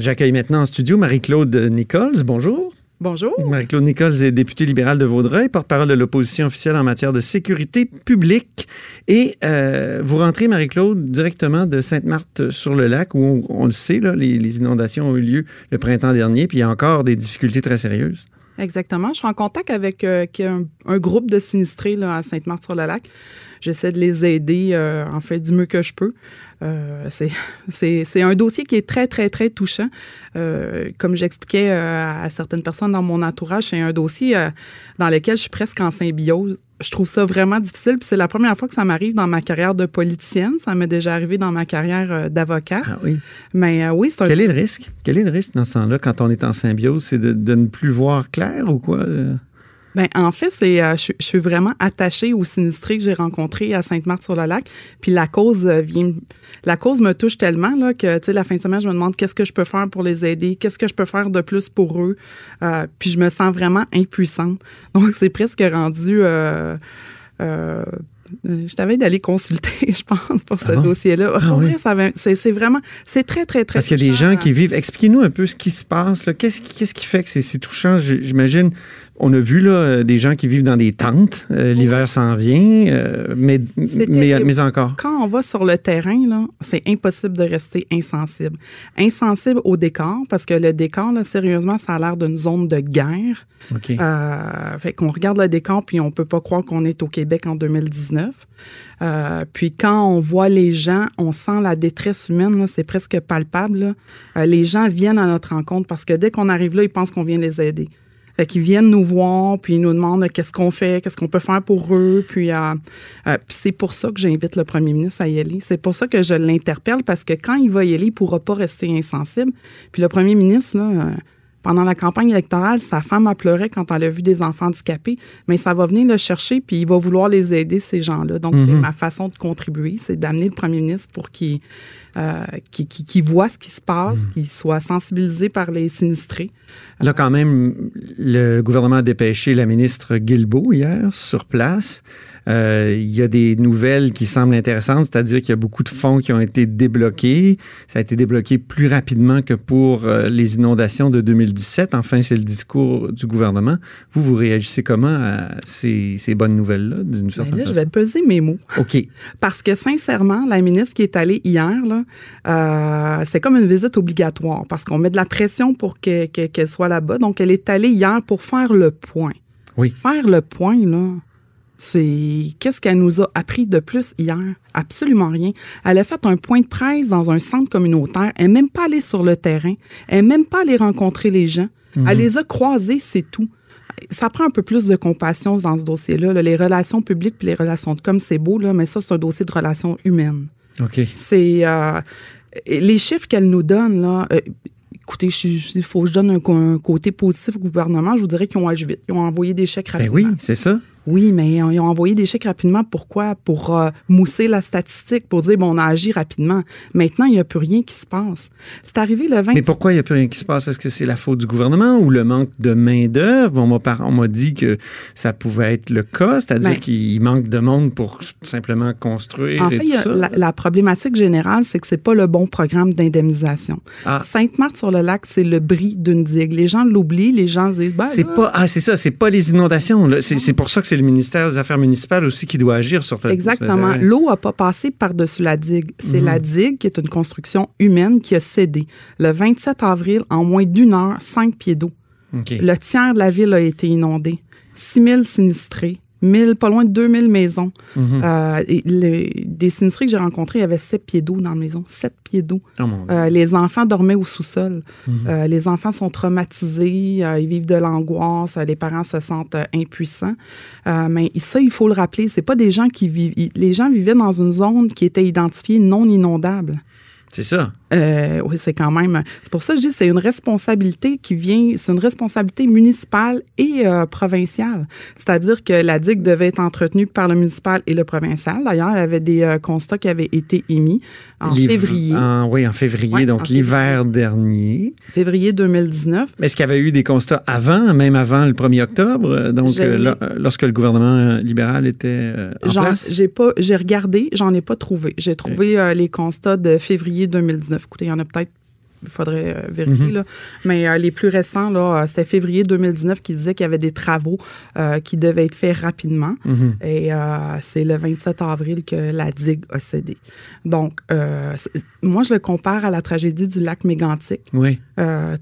J'accueille maintenant en studio Marie-Claude Nichols. Bonjour. Bonjour. Marie-Claude Nichols est députée libérale de Vaudreuil, porte-parole de l'opposition officielle en matière de sécurité publique. Et euh, vous rentrez, Marie-Claude, directement de Sainte-Marthe-sur-le-Lac, où on, le sait, là, les, inondations ont eu lieu le printemps dernier, puis il y a encore des difficultés très sérieuses. Exactement. Je suis en contact avec euh, un, groupe de sinistrés là, à Sainte-Marthe-sur-le-Lac. J'essaie de les aider, euh, en fait, du mieux que je peux. Euh, c'est un dossier qui est très, très, très touchant. Euh, comme j'expliquais euh, à certaines personnes dans mon entourage, c'est un dossier euh, dans lequel je suis presque en symbiose. Je trouve ça vraiment difficile. c'est la première fois que ça m'arrive dans ma carrière de politicienne. Ça m'est déjà arrivé dans ma carrière d'avocat. Ah oui. Mais oui, c'est un... Quel est le risque? Quel est le risque dans ce sens-là quand on est en symbiose? C'est de, de, ne plus voir clair ou quoi? Ben, en fait, c'est, euh, je, suis vraiment attachée aux sinistrés que j'ai rencontrés à Sainte-Marthe-sur-le-Lac. Puis la cause euh, vient, la cause me touche tellement là, que, tu sais, la fin de semaine, je me demande qu'est-ce que je peux faire pour les aider, qu'est-ce que je peux faire de plus pour eux. Euh, puis je me sens vraiment impuissante. Donc, c'est presque rendu. Je t'avais d'aller consulter, je pense, pour ce ah dossier-là. Ah oui. c'est vraiment, c'est très, très, très Parce qu'il y a des gens qui vivent. Expliquez-nous un peu ce qui se passe. Qu'est-ce qui, qui fait que c'est touchant? J'imagine on a vu là, euh, des gens qui vivent dans des tentes. Euh, l'hiver s'en vient, euh, mais, mais, encore. Quand on va sur le terrain, là, c'est impossible de rester insensible. Insensible au décor, parce que le décor, là, sérieusement, ça a l'air d'une zone de guerre. OK. fait qu'on regarde le décor, puis on peut pas croire qu'on est au Québec en 2019. puis quand on voit les gens, on sent la détresse humaine, c'est presque palpable. les gens viennent à notre rencontre parce que dès qu'on arrive là, ils pensent qu'on vient les aider. Fait qu'ils viennent nous voir, puis ils nous demandent qu'est-ce qu'on fait, qu'est-ce qu'on peut faire pour eux. Puis, euh, euh, c'est pour ça que j'invite le premier ministre à y aller. C'est pour ça que je l'interpelle, parce que quand il va y aller, il ne pourra pas rester insensible. Puis le premier ministre, là, euh, pendant la campagne électorale, sa femme a pleuré quand elle a vu des enfants handicapés, mais ça va venir le chercher, puis il va vouloir les aider, ces gens-là. Donc, c'est mhm. ma façon de contribuer, c'est d'amener le premier ministre pour qu'il euh, qui, qui, voit ce qui se passe, hmm. qui soit sensibilisé par les sinistrés. Là, quand même, le gouvernement a dépêché la ministre Guilbeault hier sur place. Euh, il y a des nouvelles qui semblent intéressantes, c'est-à-dire qu'il y a beaucoup de fonds qui ont été débloqués. Ça a été débloqué plus rapidement que pour euh, les inondations de 2017. Enfin, c'est le discours du gouvernement. Vous, vous réagissez comment à ces, ces bonnes nouvelles-là, d'une ben certaine là, Je vais peser mes mots. OK. Parce que, sincèrement, la ministre qui est allée hier, là, euh, c'est comme une visite obligatoire parce qu'on met de la pression pour qu'elle soit là-bas. Donc, elle est allée hier pour faire le point. Oui. Faire le point, là, c'est qu'est-ce qu'elle nous a appris de plus hier? Absolument rien. Elle a fait un point de presse dans un centre communautaire. Elle n'est même pas allée sur le terrain. Elle n'est même pas allée rencontrer les gens. Mhm. Elle les a croisés, c'est tout. Ça prend un peu plus de compassion dans ce dossier-là. Les relations publiques et les relations de com, c'est beau, là, mais ça, c'est un dossier de relations humaines. OK. C'est euh, les chiffres qu'elle nous donne, là. Euh, écoutez, il faut que je donne un, côté positif au gouvernement. Je vous dirais qu'ils ont agi vite. Ils ont envoyé des chèques ben rapidement. oui, c'est ça. Oui, mais ils ont envoyé des chèques rapidement. Pourquoi? Pour euh, mousser la statistique, pour dire, bon, on a agi rapidement. Maintenant, il n'y a plus rien qui se passe. C'est arrivé le 20... Mais pourquoi il n'y a plus rien qui se passe? Est-ce que c'est la faute du gouvernement ou le manque de main-d'œuvre? On m'a dit que ça pouvait être le cas, c'est-à-dire ben qu'il manque de monde pour simplement construire. En fait, La, problématique générale, c'est que c'est pas le bon programme d'indemnisation. Ah. Sainte-Marthe-sur-le-Lac, c'est le bris d'une digue. Les gens l'oublient, les gens disent, ben, c'est pas, ah, c'est ça, c'est pas les inondations. C'est pour ça que c'est le ministère des Affaires municipales aussi qui doit agir sur Exactement. L'eau n'a pas passé par-dessus la digue. C'est la mhm. digue qui est une construction humaine qui a cédé. Le 27 avril, en moins d'une heure, cinq pieds d'eau. Le tiers de la ville a été inondé. 6 000 sinistrés pas loin de 2000 maisons. Mhm. Euh, des sinistrés que j'ai rencontrés, il y avait sept pieds d'eau dans la maison. Sept pieds d'eau. Oh euh, les enfants dormaient au sous-sol. Mhm. Euh, les enfants sont traumatisés, ils vivent de l'angoisse, les parents se sentent impuissants. mais ça, il faut le rappeler, c'est pas des gens qui vivent. Les gens vivaient dans une zone qui était identifiée non inondable. C'est ça. Euh, oui, c'est quand même. C'est pour ça que je dis c'est une responsabilité qui vient, c'est une responsabilité municipale et euh, provinciale. C'est-à-dire que la digue devait être entretenue par le municipal et le provincial. D'ailleurs, il y avait des euh, constats qui avaient été émis en février. oui, en février, donc l'hiver dernier. Février 2019. Est-ce qu'il y avait eu des constats avant, même avant le 1er octobre, donc lorsque le gouvernement libéral était en place? J'ai pas, j'ai regardé, j'en ai pas trouvé. J'ai trouvé les constats de février 2019. Écoutez, il y en a peut-être il faudrait euh, vérifier. Mhm. là. Mais euh, les plus récents, là, euh, c'était février 2019 qui disait qu'il y avait des travaux qui devaient être faits rapidement. Mhm. Et c'est le 27 avril que la digue a cédé. Donc, moi, je le compare à la tragédie du lac Mégantic. Oui.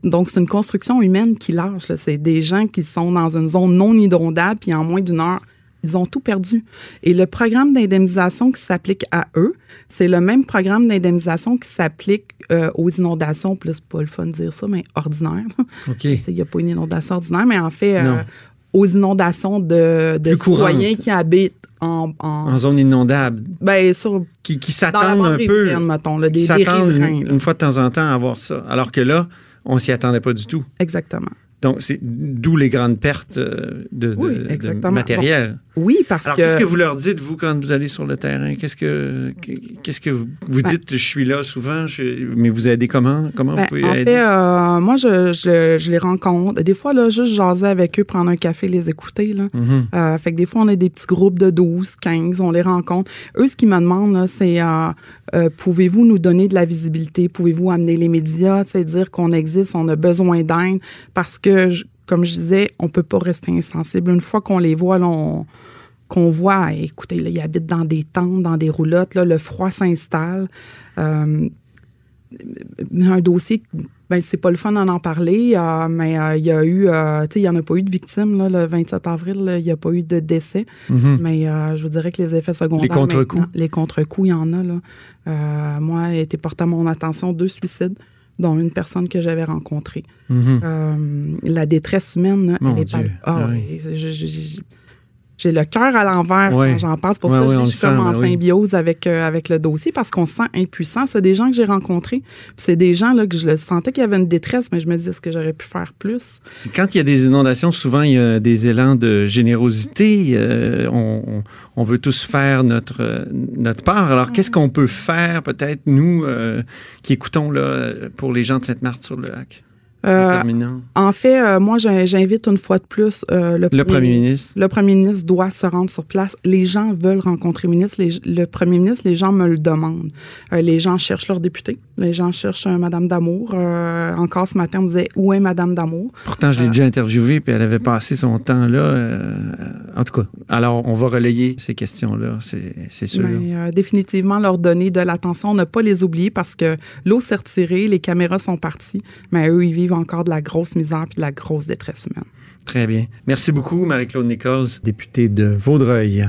donc, c'est une construction humaine qui lâche. C'est des gens qui sont dans une zone non inondable, puis en moins d'une heure, ils ont tout perdu. Et le programme d'indemnisation qui s'applique à eux, c'est le même programme d'indemnisation qui s'applique euh, aux inondations, plus pas le fun de dire ça, mais ordinaire. OK. Il n'y a pas une inondation ordinaire, mais en fait, euh, aux inondations de, de citoyens qui habitent en, en, zone inondable. Ben, sur, qui, qui s'attendent un peu. mettons, là, des, qui s'attendent une, fois de temps en temps à voir ça. Alors que là, on s'y attendait pas du tout. Exactement. Donc, c'est d'où les grandes pertes euh, de, matériel. Oui, parce Alors, que. qu'est-ce que vous leur dites, vous, quand vous allez sur le terrain? Qu'est-ce que, qu'est-ce que vous, vous ben dites? je suis là souvent, mais vous aidez comment? Comment vous ben, pouvez en aider? fait, euh, moi, je, je, les rencontre. Des fois, là, juste jaser avec eux, prendre un café, les écouter. Là. Mm-hmm. Euh, fait que des fois, on a des petits groupes de 12, 15, on les rencontre. Eux, ce qu'ils me demandent, c'est pouvez-vous nous donner de la visibilité? Pouvez-vous amener les médias? dire qu'on existe, on a besoin d'aide? Parce que comme je disais, on peut pas rester insensible. Une fois qu'on les voit, qu'on voit, écoutez, ils habitent dans des tentes, dans des roulottes, là, le froid s'installe. Euh, un dossier, ben c'est pas le fun d'en en parler, euh, mais euh, il y a eu, tu sais, il n'y en a pas eu de victimes le 27 avril, il n'y a pas eu de décès, mm-hmm. mais je vous dirais que les effets secondaires, les contre-coups, les contre-coups, il y en a là. moi, a été porté à mon attention deux suicides dont une personne que j'avais rencontrée. Mm-hmm. Euh, la détresse humaine, elle est pas. Ah, ah. J'ai le cœur à l'envers quand j'en passe. Pour ça, je, suis comme en symbiose avec, euh, avec le dossier parce qu'on se sent impuissant. C'est des gens que j'ai rencontrés. C'est des gens là, que je le sentais qu'il y avait une détresse, mais je me disais, est-ce que j'aurais pu faire plus? Quand il y a des inondations, souvent, il y a des élans de générosité. Euh, on, on, veut tous faire notre, notre part. Alors, qu'est-ce qu'on peut faire, peut-être, nous, euh, qui écoutons là, pour les gens de Sainte-Marthe-sur-le-Lac? Euh, en fait, euh, moi, j'invite une fois de plus euh, le, premier, ministre. Le premier ministre doit se rendre sur place. Les gens veulent rencontrer le ministre. le premier ministre, les gens me le demandent. les gens cherchent leur député. Les gens cherchent Madame Damour. encore ce matin, on me disait où est Madame Damour? Pourtant, je l'ai déjà interviewée, puis elle avait passé son temps là. en tout cas, alors on va relayer ces questions-là, c'est sûr. Mais, définitivement, leur donner de l'attention, ne pas les oublier parce que l'eau s'est retirée, les caméras sont parties, mais eux, ils vivent encore de la grosse misère et de la grosse détresse humaine. Très bien. Merci beaucoup, Marie-Claude Nichols, députée de Vaudreuil.